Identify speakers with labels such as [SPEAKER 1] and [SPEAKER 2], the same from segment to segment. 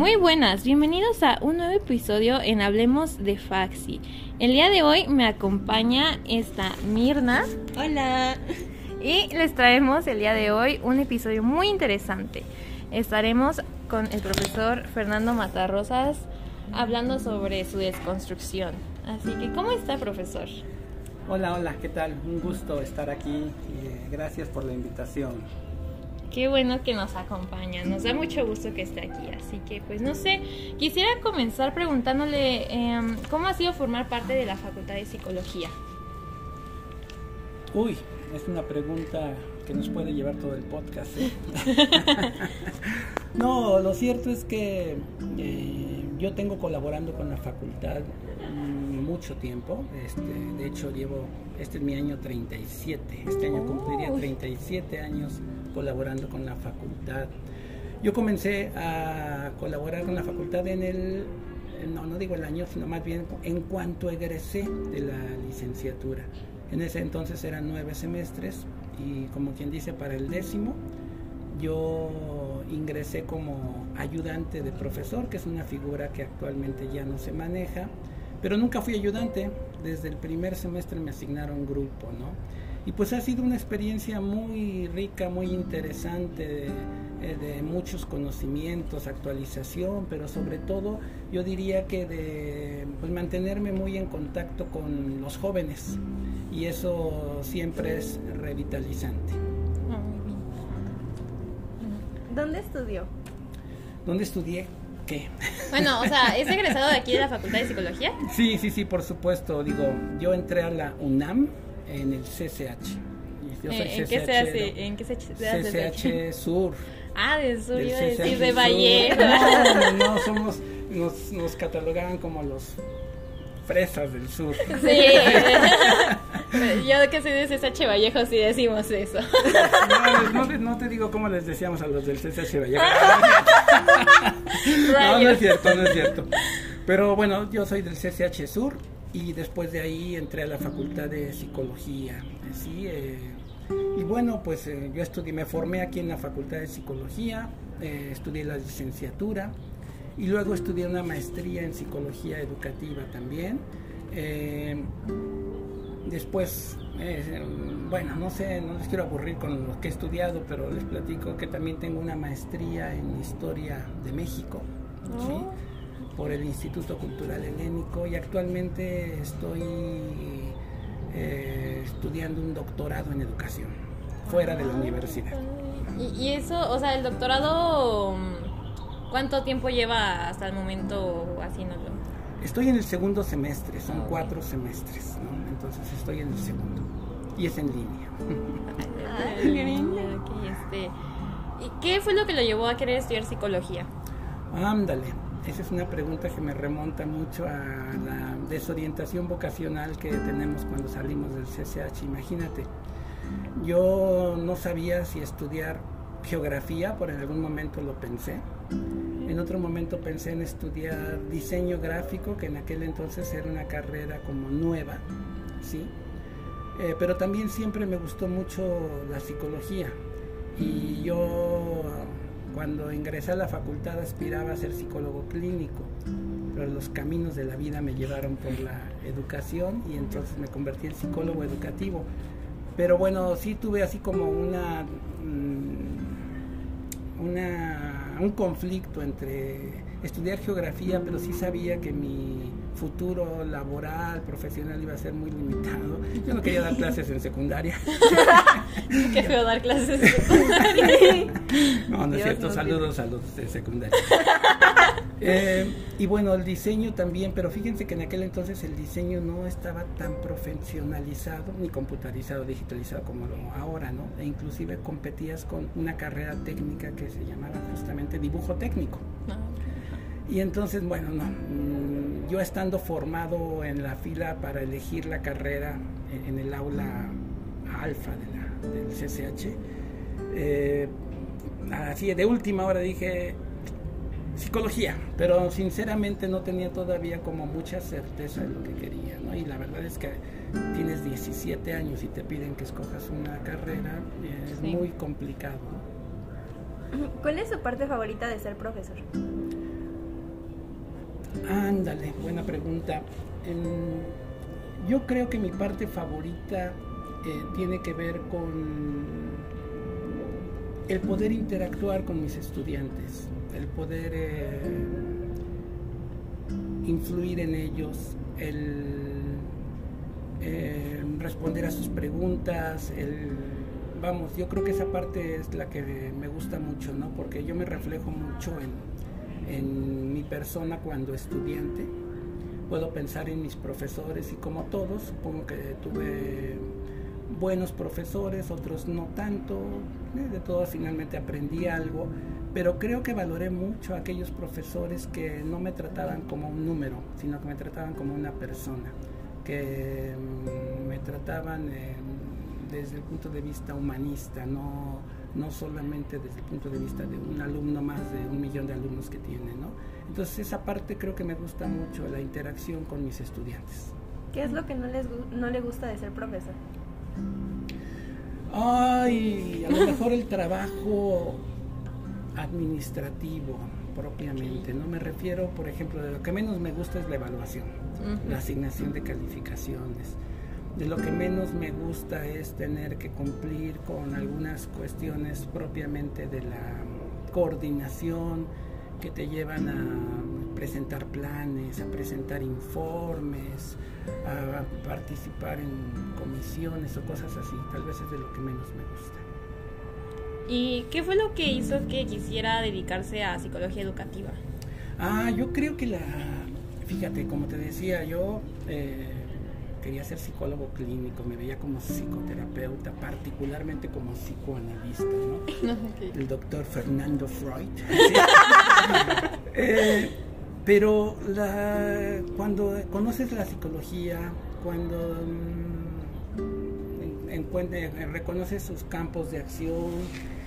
[SPEAKER 1] Muy buenas, bienvenidos a un nuevo episodio en Hablemos de Faxi. El día de hoy me acompaña esta Mirna.
[SPEAKER 2] Hola.
[SPEAKER 1] Y les traemos el día de hoy un episodio muy interesante. Estaremos con el profesor Fernando Matarrosas hablando sobre su desconstrucción. Así que, ¿cómo está, profesor?
[SPEAKER 3] Hola, hola, ¿qué tal? Un gusto estar aquí y eh, gracias por la invitación.
[SPEAKER 1] Qué bueno que nos acompaña, nos da mucho gusto que esté aquí. Así que, pues no sé, quisiera comenzar preguntándole em, cómo ha sido formar parte de la Facultad de Psicología.
[SPEAKER 3] Uy, es una pregunta que nos puede llevar todo el podcast. ¿eh? no, lo cierto es que eh, yo tengo colaborando con la facultad mm, mucho tiempo. Este, de hecho, llevo, este es mi año 37. Este año cumpliría 37 años colaborando con la facultad. Yo comencé a colaborar con la facultad en el, no, no digo el año, sino más bien en cuanto egresé de la licenciatura. En ese entonces eran nueve semestres y como quien dice para el décimo yo ingresé como ayudante de profesor, que es una figura que actualmente ya no se maneja, pero nunca fui ayudante. Desde el primer semestre me asignaron grupo, ¿no? Y pues ha sido una experiencia muy rica, muy interesante, de, eh, muchos conocimientos, actualización, pero sobre todo yo diría que de pues, mantenerme muy en contacto con los jóvenes y eso siempre es revitalizante.
[SPEAKER 2] ¿Dónde estudió?
[SPEAKER 3] ¿Dónde estudié? ¿Qué?
[SPEAKER 1] Bueno, o sea, ¿es egresado de aquí de la Facultad de Psicología?
[SPEAKER 3] Sí, sí, sí, por supuesto. Digo, yo entré a la UNAM en el CCH.
[SPEAKER 1] Yo soy ¿En, qué se hace? ¿En qué se
[SPEAKER 3] hace? CCH Sur.
[SPEAKER 1] Ah, de Sur, iba a decir de Vallejo.
[SPEAKER 3] No, no, somos, nos, nos catalogaban como los fresas del sur.
[SPEAKER 1] Sí. Yo que soy de CCH Vallejo sí decimos eso.
[SPEAKER 3] No, no, te digo cómo les decíamos a los del CCH Vallejo. No, no es cierto, no es cierto. Pero bueno, yo soy del CCH Sur y después de ahí entré a la Facultad de Psicología. ¿sí? Eh, y bueno, pues eh, yo estudié, me formé aquí en la Facultad de Psicología, eh, estudié la licenciatura y luego estudié una maestría en Psicología Educativa también. después, bueno, no sé, no les quiero aburrir con lo que he estudiado, pero les platico que también tengo una maestría en Historia de México. ¿sí? Por el Instituto Cultural Helénico y actualmente estoy eh, estudiando un doctorado en educación fuera de la universidad.
[SPEAKER 1] ¿Y, eso, o sea, el doctorado, cuánto tiempo lleva hasta el momento haciéndolo?
[SPEAKER 3] Estoy en el segundo semestre, son cuatro semestres, ¿no? Entonces estoy en el segundo y es en línea.
[SPEAKER 1] Este, ¿Y qué fue lo que lo llevó a querer estudiar psicología?
[SPEAKER 3] Ándale, esa es una pregunta que me remonta mucho a la desorientación vocacional que tenemos cuando salimos del CCH. Imagínate, yo no sabía si estudiar geografía, por en algún momento lo pensé. En otro momento pensé en estudiar diseño gráfico, que en aquel entonces era una carrera como nueva, ¿sí? Eh, pero también siempre me gustó mucho la psicología. Y yo cuando ingresé a la facultad aspiraba a ser psicólogo clínico, pero los caminos de la vida me llevaron por la educación y entonces me convertí en psicólogo educativo. Pero bueno, sí tuve así como una, mm, una un conflicto entre estudiar geografía, pero sí sabía que mi futuro laboral, profesional iba a ser muy limitado. Yo no quería dar clases en secundaria.
[SPEAKER 1] Qué feo dar clases en secundaria.
[SPEAKER 3] no, no es cierto. Saludos a los de secundaria. Eh, y bueno, el diseño también, pero fíjense que en aquel entonces el diseño no estaba tan profesionalizado, ni computarizado, digitalizado como lo ahora, ¿no? E inclusive competías con una carrera técnica que se llamaba justamente dibujo técnico. Ah, y entonces, bueno, no, mm, yo estando formado en la fila para elegir la carrera en el aula alfa de del CCH, eh, así de última hora dije psicología, pero sinceramente no tenía todavía como mucha certeza de lo que quería, ¿no? Y la verdad es que tienes 17 años y te piden que escojas una carrera, es muy complicado.
[SPEAKER 2] ¿Cuál es su parte favorita de ser profesor?
[SPEAKER 3] Ándale, buena pregunta. yo creo que mi parte favorita eh, tiene que ver con el poder interactuar con mis estudiantes, el poder eh, influir en ellos, el eh, responder a sus preguntas, el vamos, yo creo que esa parte es la que me gusta mucho, ¿no? Porque yo me reflejo mucho en, en mi persona cuando estudiante. Puedo pensar en mis profesores y como todos, supongo que tuve buenos profesores, otros no tanto, eh, de todos finalmente aprendí algo, pero creo que valoré mucho a aquellos profesores que no me trataban como un número, sino que me trataban como una persona, que mm, me trataban... Eh, desde el punto de vista humanista, no, no solamente desde el punto de vista de un alumno más de un millón de alumnos que tiene. ¿no? Entonces esa parte creo que me gusta mucho, la interacción con mis estudiantes.
[SPEAKER 2] ¿Qué es lo que no, les, no le gusta de ser profesor?
[SPEAKER 3] Ay, a lo mejor el trabajo administrativo propiamente. No me refiero, por ejemplo, de lo que menos me gusta es la evaluación, la asignación de calificaciones de lo que menos me gusta es tener que cumplir con algunas cuestiones propiamente de la coordinación que te llevan a presentar planes, a presentar informes, a participar en comisiones o cosas así. Tal vez es de lo que menos me gusta.
[SPEAKER 1] ¿Y qué fue lo que hizo que quisiera dedicarse a psicología educativa?
[SPEAKER 3] Ah, yo creo que la, fíjate, como te decía, yo eh, quería ser psicólogo clínico, me veía como psicoterapeuta, particularmente como psicoanalista, ¿no? El doctor Fernando Freud. Eh, pero la, cuando conoces la psicología, cuando mm, reconoces sus campos de acción,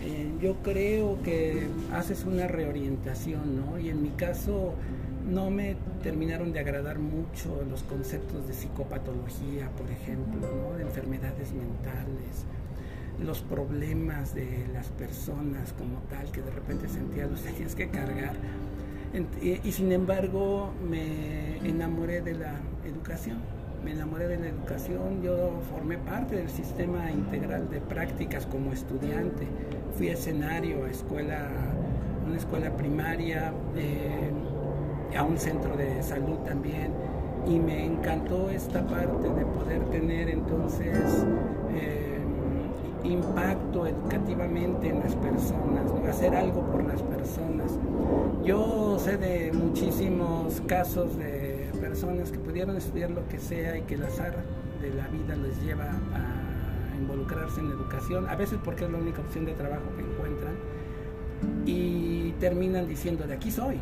[SPEAKER 3] eh, yo creo que haces una reorientación, ¿no? Y en mi caso no me terminaron de agradar mucho los conceptos de psicopatología, por ejemplo, ¿no? de enfermedades mentales, los problemas de las personas como tal, que de repente sentía los tenías que cargar. Y, sin embargo me enamoré de la educación, me enamoré de la educación, yo formé parte del sistema integral de prácticas como estudiante, fui a escenario, a escuela, una escuela primaria. Eh, a un centro de salud también y me encantó esta parte de poder tener entonces eh, impacto educativamente en las personas, hacer algo por las personas. Yo sé de muchísimos casos de personas que pudieron estudiar lo que sea y que el azar de la vida les lleva a involucrarse en educación, a veces porque es la única opción de trabajo que encuentran, y terminan diciendo, de aquí soy,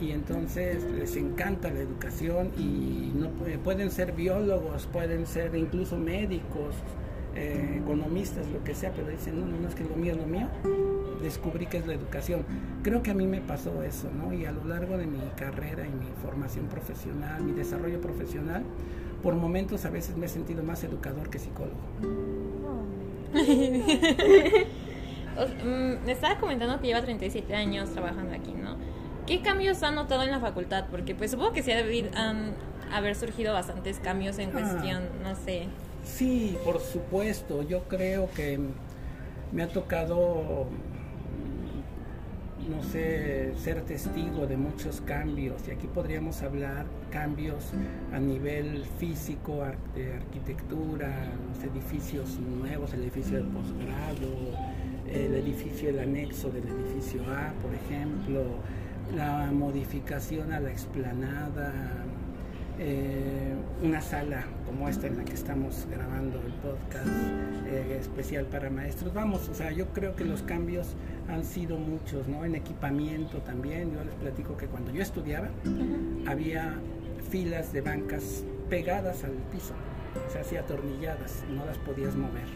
[SPEAKER 3] y entonces les encanta la educación y no pueden ser biólogos, pueden ser incluso médicos, eh, economistas, lo que sea, pero dicen, no, no, no es que lo mío es lo mío, descubrí que es la educación. Creo que a mí me pasó eso, ¿no? Y a lo largo de mi carrera y mi formación profesional, mi desarrollo profesional, por momentos a veces me he sentido más educador que psicólogo.
[SPEAKER 1] Mm, me estaba comentando que lleva 37 años trabajando aquí, ¿no? ¿Qué cambios ha notado en la facultad? Porque pues supongo que sí han haber surgido bastantes cambios en ah. cuestión, no sé.
[SPEAKER 3] Sí, por supuesto. Yo creo que me ha tocado, no sé, ser testigo de muchos cambios. Y aquí podríamos hablar cambios a nivel físico, de arquitectura, los edificios nuevos, el edificio de posgrado, el edificio, el anexo del edificio A, por ejemplo la modificación a la explanada, eh, una sala como esta en la que estamos grabando el podcast eh, especial para maestros. Vamos, o sea, yo creo que los cambios han sido muchos, ¿no? En equipamiento también. Yo les platico que cuando yo estudiaba había filas de bancas pegadas al piso, o sea, así atornilladas, no las podías mover,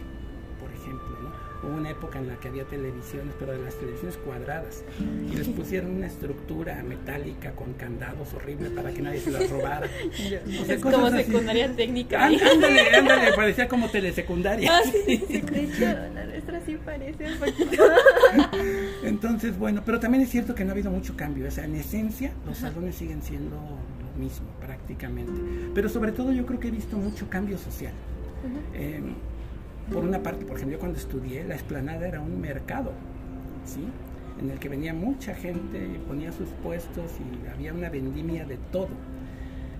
[SPEAKER 3] por ejemplo. Hubo una época en la que había televisiones, pero de las televisiones cuadradas. Y les pusieron una estructura metálica con candados horribles para que nadie se las robara.
[SPEAKER 1] es como secundaria técnica.
[SPEAKER 3] Ándale, ándale, parecía como telesecundaria.
[SPEAKER 2] Ah, sí, sí, de hecho, la nuestra sí parece un poquito.
[SPEAKER 3] Entonces, bueno, pero también es cierto que no ha habido mucho cambio. O sea, en esencia, los salones siguen siendo lo mismo, prácticamente. Pero sobre todo yo creo que he visto mucho cambio social. Eh, por una parte, por ejemplo, yo cuando estudié, la esplanada era un mercado, ¿sí? En el que venía mucha gente ponía sus puestos y había una vendimia de todo.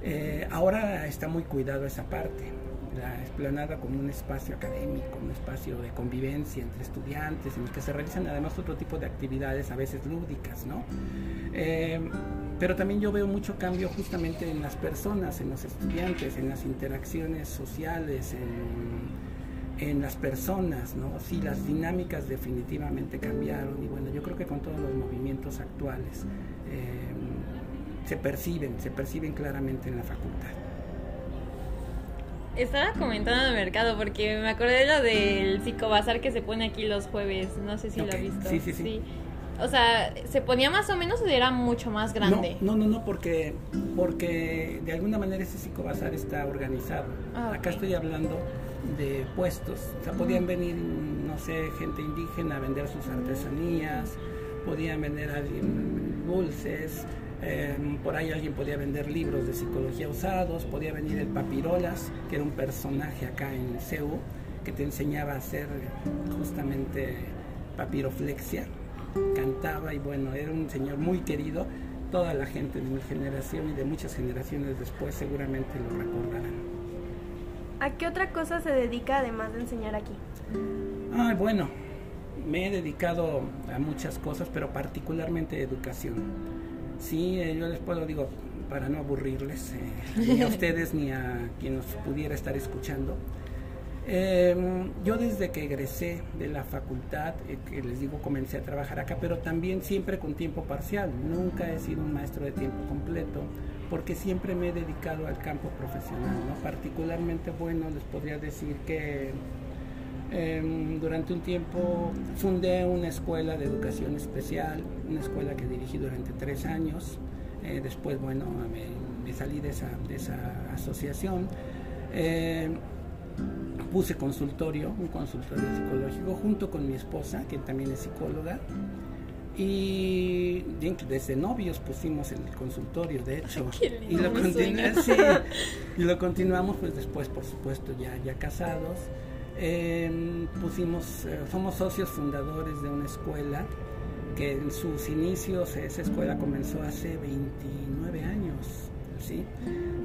[SPEAKER 3] Eh, ahora está muy cuidado esa parte, la esplanada como un espacio académico, un espacio de convivencia entre estudiantes, en el que se realizan además otro tipo de actividades, a veces lúdicas, ¿no? Eh, pero también yo veo mucho cambio justamente en las personas, en los estudiantes, en las interacciones sociales, en, en las personas, ¿no? Sí, las dinámicas definitivamente cambiaron y bueno, yo creo que con todos los movimientos actuales eh, se perciben, se perciben claramente en la facultad.
[SPEAKER 1] Estaba comentando el mercado porque me acordé de lo del psicobazar que se pone aquí los jueves, no sé si lo has visto.
[SPEAKER 3] Sí, sí, sí,
[SPEAKER 1] O sea, ¿se ponía más o menos o era mucho más grande?
[SPEAKER 3] No, no, no, porque, porque de alguna manera ese psicobazar está organizado. Ah, Acá estoy hablando de puestos. O sea, podían venir, no sé, gente indígena a vender sus artesanías, podían vender dulces, Em, por ahí alguien podía vender libros de psicología usados, podía venir el Papirolas, que era un personaje acá en CEU, que te enseñaba a hacer justamente papiroflexia. Cantaba y bueno, era un señor muy querido. Toda la gente de mi generación y de muchas generaciones después seguramente lo recordarán.
[SPEAKER 2] ¿A qué otra cosa se dedica además de enseñar aquí?
[SPEAKER 3] Ah, bueno, me he dedicado a muchas cosas, pero particularmente a educación Sí, eh, yo les puedo, digo, para no aburrirles, eh, ni a ustedes ni a quien nos pudiera estar escuchando. Em, yo desde que egresé de la facultad, eh, que les digo, comencé a trabajar acá, pero también siempre con tiempo parcial. Nunca he sido un maestro de tiempo completo, porque siempre me he dedicado al campo profesional. Particularmente, bueno, les podría decir que Em, durante un tiempo fundé una escuela de educación especial, una escuela que dirigí durante tres años. Eh, después, bueno, me, salí de esa, de esa asociación. Em, puse consultorio, un consultorio psicológico, junto con mi esposa, que también es psicóloga. Y desde novios pusimos el consultorio, de hecho. y, lo y lo continuamos, pues después, por supuesto, ya, ya casados. Em, pusimos, eh, somos socios fundadores de una escuela que en sus inicios, esa escuela comenzó hace 29 años, ¿sí?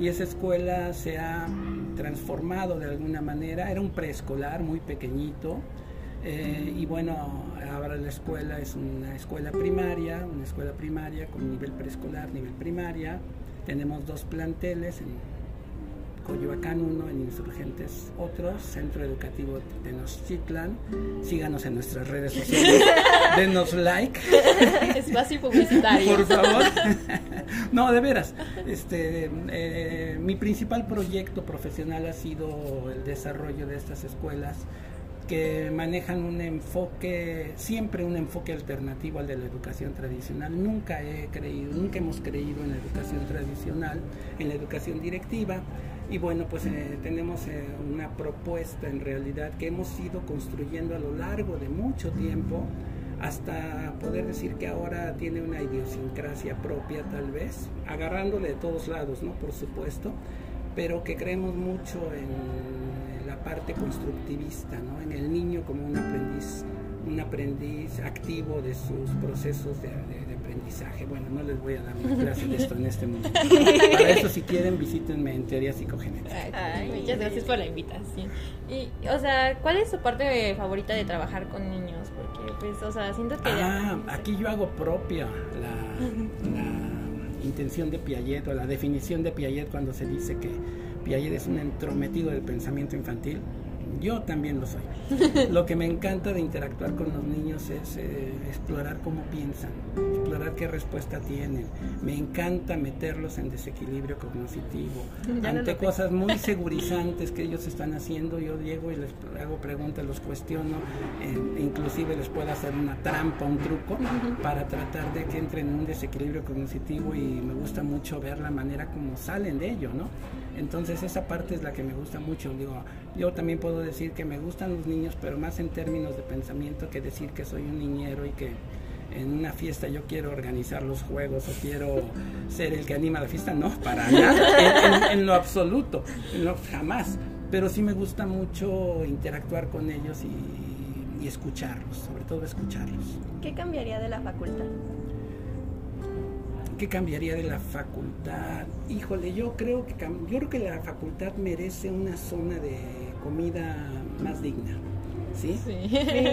[SPEAKER 3] Y esa escuela se ha transformado de alguna manera, era un preescolar muy pequeñito, eh, y bueno, ahora la escuela es una escuela primaria, una escuela primaria con nivel preescolar, nivel primaria, tenemos dos planteles en Coyoacán 1, en Insurgentes otro, Centro Educativo Tenochtitlan. Síganos en nuestras redes sociales, denos like.
[SPEAKER 1] Espacio publicitario.
[SPEAKER 3] Por favor. no, de veras. Este, eh, mi principal proyecto profesional ha sido el desarrollo de estas escuelas que manejan un enfoque, siempre un enfoque alternativo al de la educación tradicional. Nunca he creído, nunca hemos creído en la educación tradicional, en la educación directiva. Y bueno, pues eh, tenemos eh, una propuesta en realidad que hemos ido construyendo a lo largo de mucho tiempo hasta poder decir que ahora tiene una idiosincrasia propia tal vez, agarrándole de todos lados, ¿no? Por supuesto, pero que creemos mucho en parte constructivista, ¿no? En el niño como un aprendiz, un aprendiz activo de sus procesos de aprendizaje. Bueno, no les voy a dar una clase de esto en este momento. Para eso, si quieren, visítenme en teoría psicogenética.
[SPEAKER 1] muchas gracias por la invitación. Y, o sea, ¿cuál es su parte favorita de trabajar con niños? Porque, pues, o sea, siento que...
[SPEAKER 3] Ah, aquí yo hago propia la, la intención de Piaget o la definición de Piaget cuando se dice que Piaget es un entrometido del pensamiento infantil yo también lo soy. Lo que me encanta de interactuar con los niños es eh, explorar cómo piensan, explorar qué respuesta tienen. Me encanta meterlos en desequilibrio cognitivo. Ante cosas muy segurizantes que ellos están haciendo, yo llego y les hago preguntas, los cuestiono, eh, inclusive les puedo hacer una trampa, un truco, para tratar de que entren en un desequilibrio cognitivo y me gusta mucho ver la manera como salen de ello, ¿no? Entonces esa parte es la que me gusta mucho. Digo, yo también puedo decir que me gustan los niños, pero más en términos de pensamiento que decir que soy un niñero y que en una fiesta yo quiero organizar los juegos o quiero ser el que anima la fiesta. No, para nada, en, lo absoluto, no, jamás. Pero sí me gusta mucho interactuar con ellos y, y escucharlos, sobre todo escucharlos.
[SPEAKER 2] ¿Qué cambiaría de la facultad?
[SPEAKER 3] ¿Qué cambiaría de la facultad? Híjole, yo creo que yo creo que la facultad merece una zona de comida más digna. ¿Sí?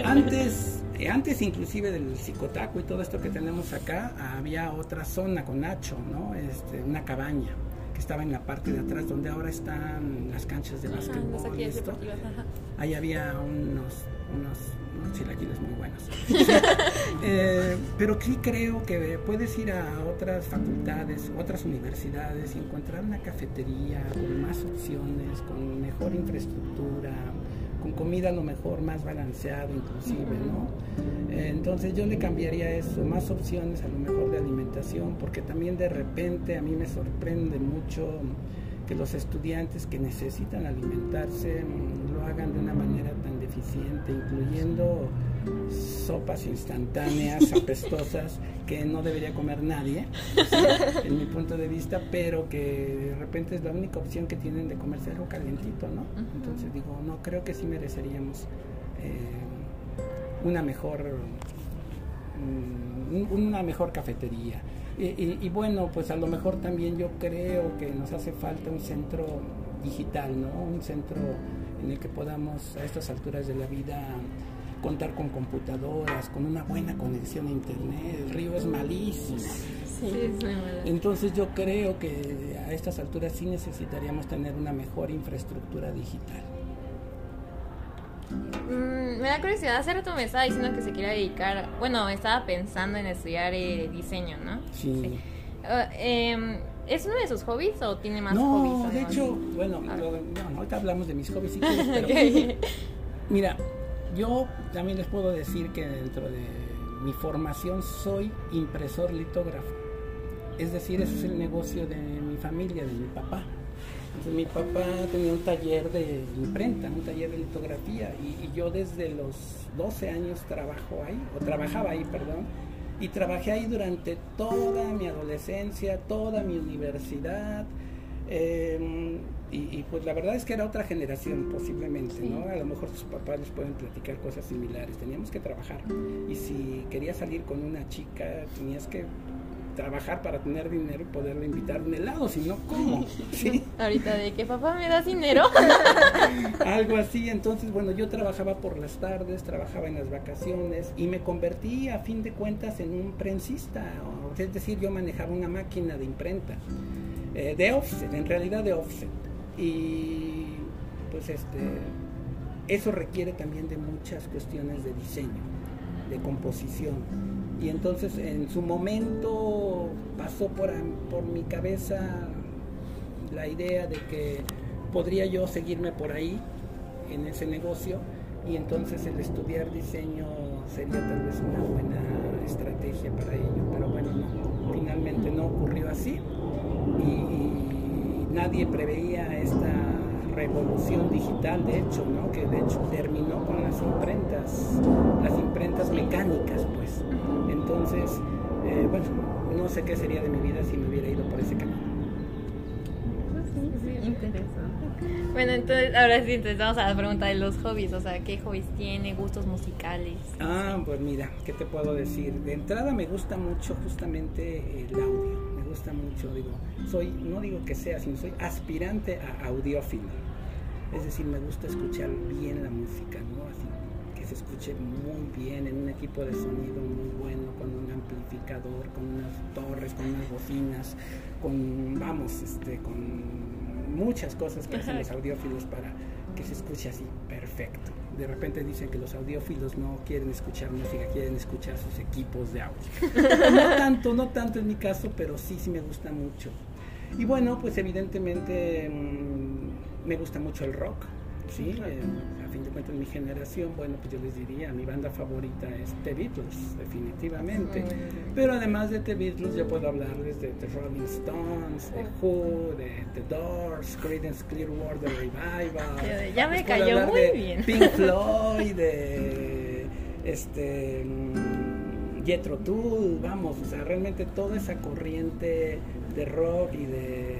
[SPEAKER 3] Antes, eh, antes inclusive del psicotaco y todo esto que tenemos acá, había otra zona con Nacho, ¿no? Este, una cabaña que estaba en la parte de atrás donde ahora están las canchas de básquetbol. Ahí había unos, unos unos chilaquiles muy buenos. Eh, pero sí creo que puedes ir a otras facultades, otras universidades y encontrar una cafetería con más opciones, con mejor infraestructura, comida a lo mejor más balanceado inclusive, ¿no? Eh, entonces yo le cambiaría eso, más opciones a lo mejor de alimentación, porque también de repente a mí me sorprende mucho que los estudiantes que necesitan alimentarse mm, lo hagan de una manera tan deficiente, incluyendo sopas instantáneas, apestosas, que no debería comer nadie, en mi punto de vista, pero que de repente es la única opción que tienen de comerse algo calientito, ¿no? Entonces digo, no, creo que sí mereceríamos eh, una mejor mm, una mejor cafetería y, bueno, pues a lo mejor también yo creo que nos hace falta un centro digital, ¿no? Un centro en el que podamos a estas alturas de la vida contar con computadoras, con una buena conexión a internet. El río es malísimo. Entonces yo creo que a estas alturas sí necesitaríamos tener una mejor infraestructura digital.
[SPEAKER 1] Mm, me da curiosidad, hace rato me estaba diciendo que se quería dedicar, bueno, estaba pensando en estudiar eh, diseño, ¿no?
[SPEAKER 3] Sí.
[SPEAKER 1] Ah, em, ¿Es uno de sus hobbies o tiene más hobbies?
[SPEAKER 3] No, de hecho, bueno, ahorita hablamos de mis hobbies, mira, yo también les puedo decir que dentro de mi formación soy impresor litógrafo. Es decir, ese es el negocio de mi familia, de mi papá mi papá tenía un taller de imprenta, un taller de litografía, y, yo desde los 12 años trabajo ahí, o trabajaba ahí, perdón, y trabajé ahí durante toda mi adolescencia, toda mi universidad. Em, y, pues la verdad es que era otra generación posiblemente, ¿no? A lo mejor sus papás les pueden platicar cosas similares. Teníamos que trabajar. Y si querías salir con una chica, tenías que trabajar para tener dinero y poderle invitar un helado, si no, ¿cómo?
[SPEAKER 1] ¿Sí? Ahorita de que papá me da dinero.
[SPEAKER 3] Algo así, entonces, bueno, yo trabajaba por las tardes, trabajaba en las vacaciones y me convertí a fin de cuentas en un prensista, es decir, yo manejaba una máquina de imprenta, eh, de offset, en realidad de offset. Y pues este, eso requiere también de muchas cuestiones de diseño, de composición. Y entonces en su momento pasó por, por mi cabeza la idea de que podría yo seguirme por ahí en ese negocio y entonces el estudiar diseño sería tal vez una buena estrategia para ello, pero bueno, finalmente no ocurrió así nadie preveía esta revolución digital, de hecho, ¿no? que de hecho terminó con las imprentas, las imprentas mecánicas, pues. Entonces, eh, bueno, no sé qué sería de mi vida si me hubiera ido por ese camino.
[SPEAKER 1] Sí, interesante. Bueno, entonces, ahora sí, entonces vamos a la pregunta de los hobbies, o sea, ¿qué hobbies tiene? ¿Gustos musicales?
[SPEAKER 3] Ah, pues mira, ¿qué te puedo decir? De entrada me gusta mucho justamente el audio, gusta mucho, digo, soy, no digo que sea, sino soy aspirante a audiófilo. Es decir, me gusta escuchar bien la música, ¿no? Así que se escuche muy bien en un equipo de sonido muy bueno, con un amplificador, con unas torres, con unas bocinas, con, vamos, este, con muchas cosas que hacen los audiófilos para que se escuche así perfecto. De repente dicen que los audiófilos no quieren escuchar música, quieren escuchar sus equipos de audio. no tanto, no tanto en mi caso, pero sí, sí me gusta mucho. Y bueno, pues evidentemente mm, me gusta mucho el rock, ¿sí? Eh, fin de cuentas, mi generación, bueno, pues yo les diría, mi banda favorita es The Beatles, definitivamente. Pero además de The Beatles, yo puedo hablarles de The Rolling Stones, de Who, de The Doors, Creedence Clearwater Revival.
[SPEAKER 1] Ya, me cayó muy bien.
[SPEAKER 3] Pink Floyd, de este mm, Jethro Tull, vamos, o sea, realmente toda esa corriente de rock y de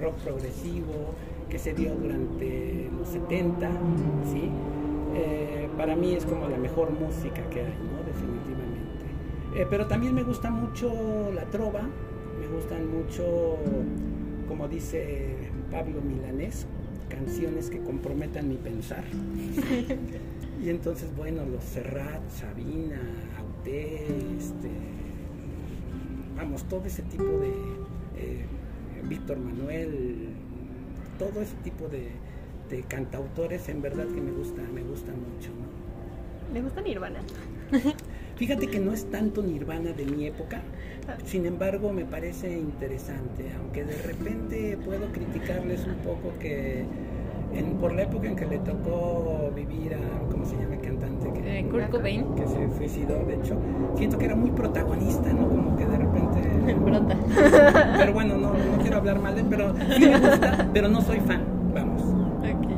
[SPEAKER 3] rock progresivo que se dio durante los 70, ¿sí? Eh, para mí es como la mejor música que hay, ¿no? definitivamente. Eh, pero también me gusta mucho la trova, me gustan mucho, como dice Pablo Milanés, canciones que comprometan mi pensar. y entonces, bueno, los Serrat, Sabina, Auté, este, vamos, todo ese tipo de eh, Víctor Manuel, todo ese tipo de, cantautores en verdad que me gusta, me gusta mucho.
[SPEAKER 2] ¿no? ¿Le gusta Nirvana?
[SPEAKER 3] Fíjate que no es tanto Nirvana de mi época, sin embargo me parece interesante, aunque de repente puedo criticarles un poco que por la época en que le tocó vivir a, ¿cómo se llama el cantante?
[SPEAKER 1] Que, eh, Kurt Cobain.
[SPEAKER 3] Que se suicidó, de hecho. Siento que era muy protagonista, ¿no? Como que de repente...
[SPEAKER 1] Brota.
[SPEAKER 3] Pero bueno, no, no quiero hablar mal de pero sí me gusta, pero no soy fan, vamos.
[SPEAKER 1] Ok.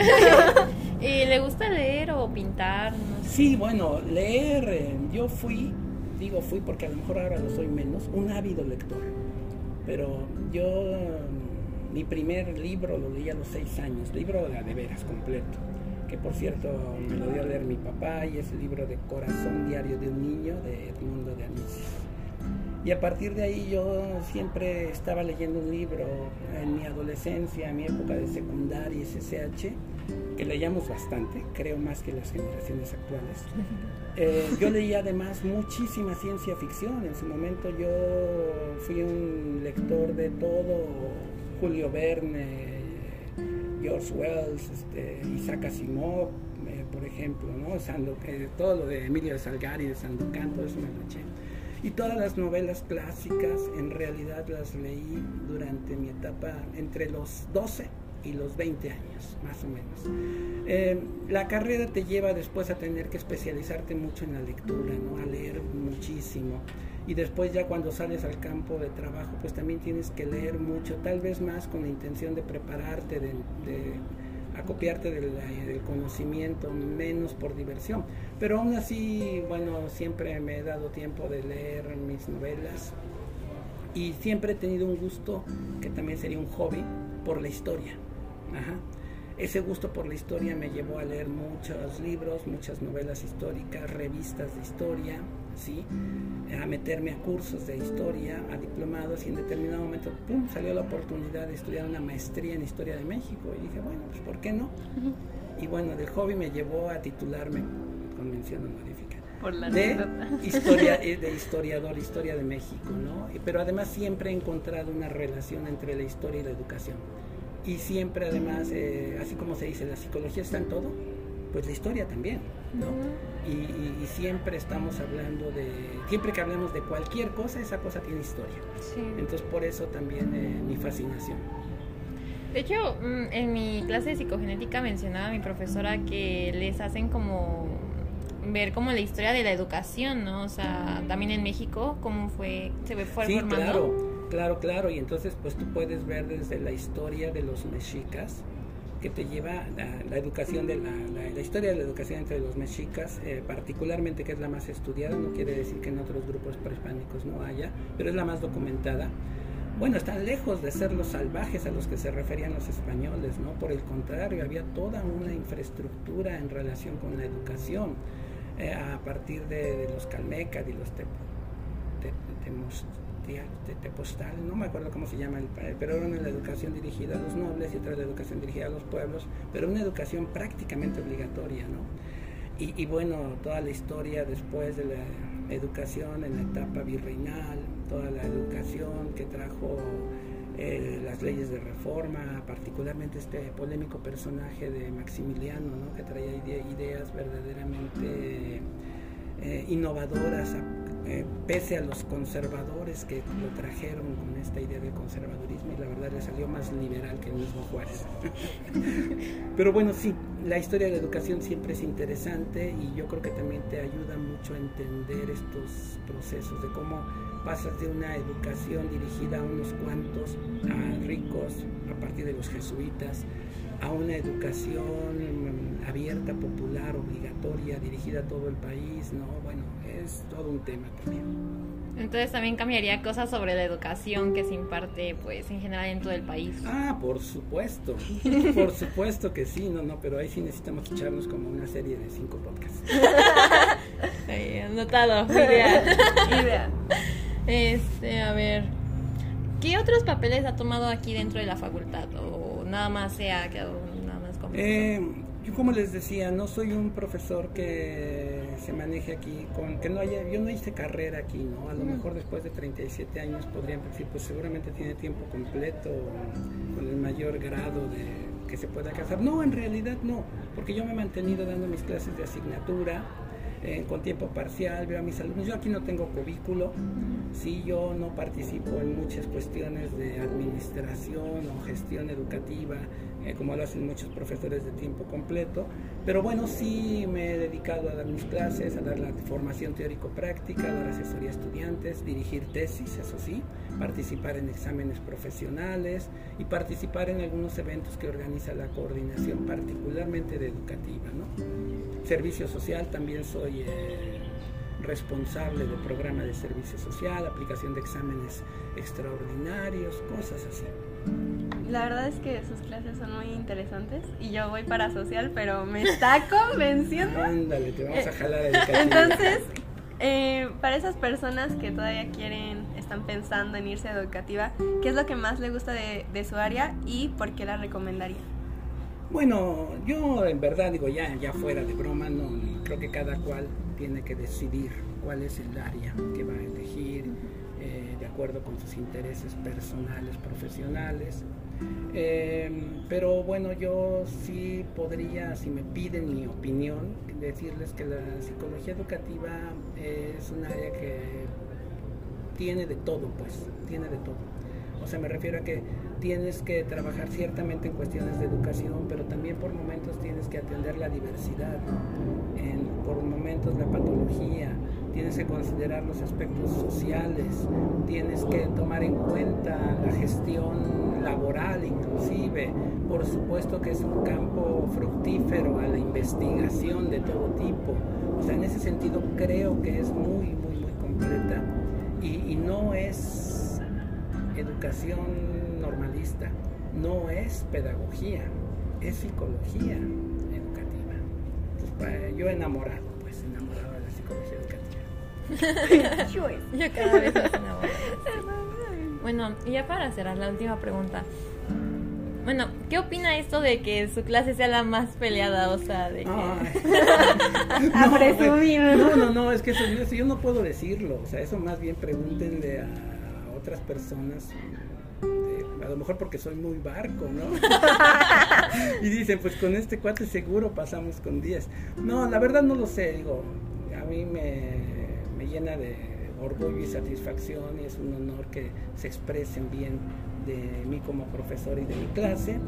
[SPEAKER 1] ¿Y le gusta leer o pintar?
[SPEAKER 3] Sí, bueno, leer, eh, yo fui, digo fui porque a lo mejor ahora lo soy menos, un ávido lector. Pero yo mi primer libro lo leí a los seis años, libro de, de veras completo, que por cierto me lo dio a leer mi papá y es el libro de Corazón Diario de un Niño de Edmundo de Anisis. Y a partir de ahí yo siempre estaba leyendo un libro en mi adolescencia, en mi época de secundaria y SSH, que leíamos bastante, creo más que las generaciones actuales. Eh, yo leía además muchísima ciencia ficción, en su momento yo fui un lector de todo Julio Verne, George Wells, este, Isaac Asimov, eh, por ejemplo, ¿no? Eh, todo lo de Emilio de Salgari, de Sandokan, todo eso me lo eché. Y todas las novelas clásicas en realidad las leí durante mi etapa entre los 12 y los 20 años, más o menos. Eh, la carrera te lleva después a tener que especializarte mucho en la lectura, ¿no? a leer muchísimo y después ya cuando sales al campo de trabajo pues también tienes que leer mucho, tal vez más con la intención de prepararte, de, acopiarte del, del, conocimiento, menos por diversión. Pero aún así, bueno, siempre me he dado tiempo de leer mis novelas y siempre he tenido un gusto, que también sería un hobby, por la historia. Ajá. Ese gusto por la historia me llevó a leer muchos libros, muchas novelas históricas, revistas de historia, ¿sí? a meterme a cursos de historia, a diplomados y en determinado momento, ¡pum!, salió la oportunidad de estudiar una maestría en Historia de México y dije, bueno, pues ¿por qué no? Y bueno, del hobby me llevó a titularme con mención honorífica.
[SPEAKER 1] Por la
[SPEAKER 3] de, historia, eh, de historiador, historia de México, ¿no? Pero además siempre he encontrado una relación entre la historia y la educación y siempre además, eh, así como se dice, la psicología está en todo, pues la historia también, ¿no? y, siempre estamos hablando de, siempre que hablemos de cualquier cosa, esa cosa tiene historia. Entonces por eso también eh, mi fascinación.
[SPEAKER 1] De hecho, mm, en mi clase de psicogenética mencionaba mi profesora que les hacen como ver como la historia de la educación, ¿no? O sea, también en México, cómo fue, se fue
[SPEAKER 3] sí,
[SPEAKER 1] formando.
[SPEAKER 3] Claro Claro, claro, y entonces pues tú puedes ver desde la historia de los mexicas, que te lleva la, la educación de la, la, historia de la educación entre los mexicas, eh, particularmente que es la más estudiada, no quiere decir que en otros grupos prehispánicos no haya, pero es la más documentada. Bueno, están lejos de ser los salvajes a los que se referían los españoles, ¿no? Por el contrario, había toda una infraestructura en relación con la educación eh, a partir de, los calmecas y los de postal, no me acuerdo cómo se llama, el, pero era una educación dirigida a los nobles y otra la educación dirigida a los pueblos, pero una educación prácticamente obligatoria, ¿no? Y, bueno, toda la historia después de la educación en la etapa virreinal, toda la educación que trajo eh, las leyes de reforma, particularmente este polémico personaje de Maximiliano, ¿no? que traía ideas verdaderamente eh, innovadoras, eh, pese a los conservadores que lo trajeron con esta idea del conservadurismo y la verdad le salió más liberal que el mismo Juárez. Pero bueno, sí, la historia de la educación siempre es interesante y yo creo que también te ayuda mucho a entender estos procesos de cómo pasas de una educación dirigida a unos cuantos, a ricos, a partir de los jesuitas, a una educación mm, abierta, popular, obligatoria, dirigida a todo el país, ¿no? Bueno, es todo un tema también.
[SPEAKER 1] Entonces también cambiaría cosas sobre la educación que se imparte pues en general en todo el país.
[SPEAKER 3] Ah, por supuesto, por supuesto que sí, no, no, pero ahí sí necesitamos echarnos como una serie de cinco podcasts.
[SPEAKER 1] Ahí, anotado, idea. idea. Este, a ver, ¿qué otros papeles ha tomado aquí dentro de la facultad? ¿O nada más se ha quedado nada más como
[SPEAKER 3] eh, yo como les decía, no soy un profesor que se maneje aquí, con que no haya, yo no hice carrera aquí, ¿no? A lo mejor después de 37 años podrían decir, pues seguramente tiene tiempo completo, con el mayor grado de que se pueda casar. No, en realidad no, porque yo me he mantenido dando mis clases de asignatura, eh, con tiempo parcial, veo a mis alumnos. Yo aquí no tengo cubículo, sí, yo no participo en muchas cuestiones de administración o gestión educativa, eh, como lo hacen muchos profesores de tiempo completo, pero bueno, sí me he dedicado a dar mis clases, a dar la formación teórico-práctica, a dar asesoría a estudiantes, dirigir tesis, eso sí, participar en exámenes profesionales y participar en algunos eventos que organiza la coordinación, particularmente de educativa, ¿no? Servicio social, también soy... Eh, responsable del programa de servicio social, aplicación de exámenes extraordinarios, cosas así.
[SPEAKER 2] La verdad es que sus clases son muy interesantes y yo voy para social, pero me está convenciendo.
[SPEAKER 3] Ándale, te vamos a jalar el
[SPEAKER 2] Entonces, eh, para esas personas que todavía quieren, están pensando en irse a educativa, ¿qué es lo que más le gusta de, de su área y por qué la recomendaría?
[SPEAKER 3] Bueno, yo en verdad digo ya, ya fuera de broma, no, creo que cada cual tiene que decidir cuál es el área que va a elegir eh, de acuerdo con sus intereses personales, profesionales. Em, pero bueno, yo sí podría, si me piden mi opinión, decirles que la psicología educativa es un área que tiene de todo, pues, tiene de todo. O sea, me refiero a que tienes que trabajar ciertamente en cuestiones de educación, pero también por momentos tienes que atender la diversidad, por momentos la patología, tienes que considerar los aspectos sociales, tienes que tomar en cuenta la gestión laboral inclusive, por supuesto que es un campo fructífero a la investigación de todo tipo, o sea, en ese sentido creo que es muy, muy, muy completa. Y, no es educación normalista, no es pedagogía, es psicología educativa. Entonces, yo enamorado
[SPEAKER 1] yo cada vez más enamorado. Bueno, y ya para cerrar la última pregunta. Bueno, ¿qué opina esto de que su clase sea la más peleada? O sea, de que...
[SPEAKER 3] no, presumir. No, no, no, es que eso, yo no puedo decirlo. O sea, eso más bien pregúntenle a otras personas a lo mejor porque soy muy barco, ¿no? y dicen, pues con este cuate seguro pasamos con 10. No, la verdad no lo sé, digo, a mí me, llena de orgullo y satisfacción y es un honor que se expresen bien de mí como profesor y de mi clase.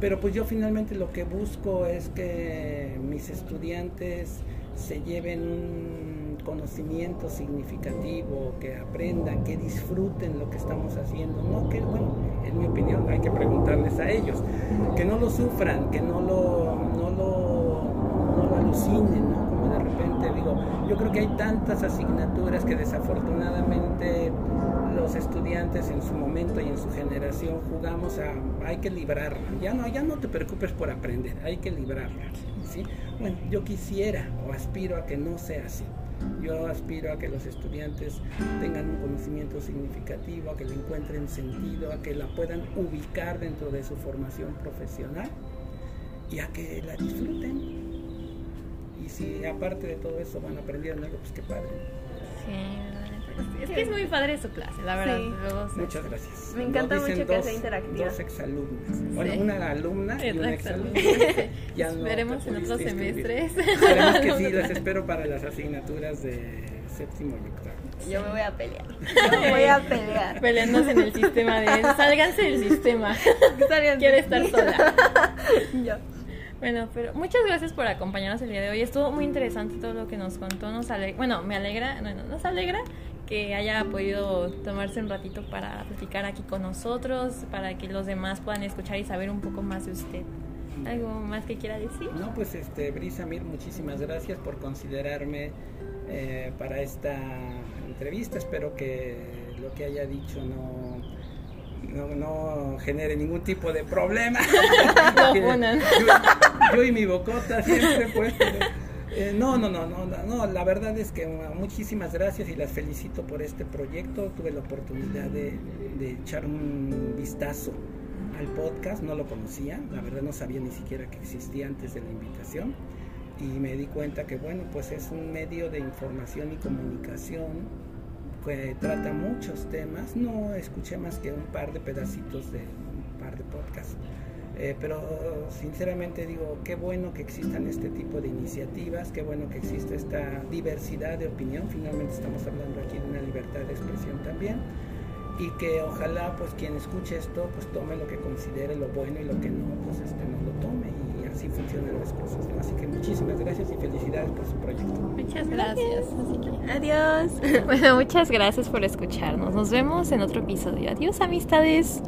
[SPEAKER 3] Pero pues yo finalmente lo que busco es que mis estudiantes se lleven un conocimiento significativo, que aprendan, que disfruten lo que estamos haciendo. No que, bueno, en mi opinión hay que preguntarles a ellos, que no lo sufran, que no lo, no lo, no lo alucinen, ¿no? Como de repente digo, yo creo que hay tantas asignaturas que desafortunadamente los estudiantes en su momento y en su generación jugamos a hay que librarla. Ya no, ya no te preocupes por aprender, hay que librarla. Bueno, yo quisiera o aspiro a que no sea así. Yo aspiro a que los estudiantes tengan un conocimiento significativo, a que le encuentren sentido, a que la puedan ubicar dentro de su formación profesional y a que la disfruten. Y si aparte de todo eso van aprendiendo algo, pues qué padre.
[SPEAKER 1] Sí, Es que es muy padre su clase, la verdad.
[SPEAKER 2] Sí.
[SPEAKER 1] Luego se-
[SPEAKER 3] Muchas gracias.
[SPEAKER 2] Me encanta mucho que
[SPEAKER 3] dos-
[SPEAKER 2] sea interactiva.
[SPEAKER 3] Dos exalumnas. Bueno,
[SPEAKER 1] Sí.
[SPEAKER 3] una alumna y una exalumna. Ya no te
[SPEAKER 1] en otros semestres.
[SPEAKER 3] Esperemos que sí, las espero para las asignaturas de séptimo y octavo.
[SPEAKER 2] Yo me voy a pelear. Yo me voy a pelear.
[SPEAKER 1] Peleándose en el sistema de sálganse del sistema. Quiere estar sola.
[SPEAKER 2] Yo.
[SPEAKER 1] Bueno, pero muchas gracias por acompañarnos el día de hoy. Estuvo muy interesante todo lo que nos contó. Nos ale- bueno, me alegra, bueno, nos alegra que haya podido tomarse un ratito para platicar aquí con nosotros, para que los demás puedan escuchar y saber un poco más de usted. ¿Algo más que quiera decir?
[SPEAKER 3] No, pues este, Brisa Mir, muchísimas gracias por considerarme eh, para esta entrevista. Espero que lo que haya dicho no, no, no genere ningún tipo de problema. Yo, yo y mi bocota siempre, pues. eh, no, no, no, no, no, no, la verdad es que uh, muchísimas gracias y las felicito por este proyecto. Tuve la oportunidad de, de echar un vistazo al podcast, no lo conocía, la verdad no sabía ni siquiera que existía antes de la invitación y me di cuenta que bueno, pues es un medio de información y comunicación que trata muchos temas, no escuché más que un par de pedacitos de un par de podcasts, Eh, pero sinceramente digo, qué bueno que existan este tipo de iniciativas, qué bueno que existe esta diversidad de opinión, finalmente estamos hablando aquí de una libertad de expresión también. Y que ojalá pues quien escuche esto pues tome lo que considere lo bueno y lo que no pues este no lo tome así funcionan las cosas ¿no? así que muchísimas gracias y felicidades por su proyecto
[SPEAKER 1] Muchas gracias. Así que-
[SPEAKER 2] Adiós.
[SPEAKER 1] Bueno, muchas gracias por escucharnos. Nos vemos en otro episodio. Adiós, amistades.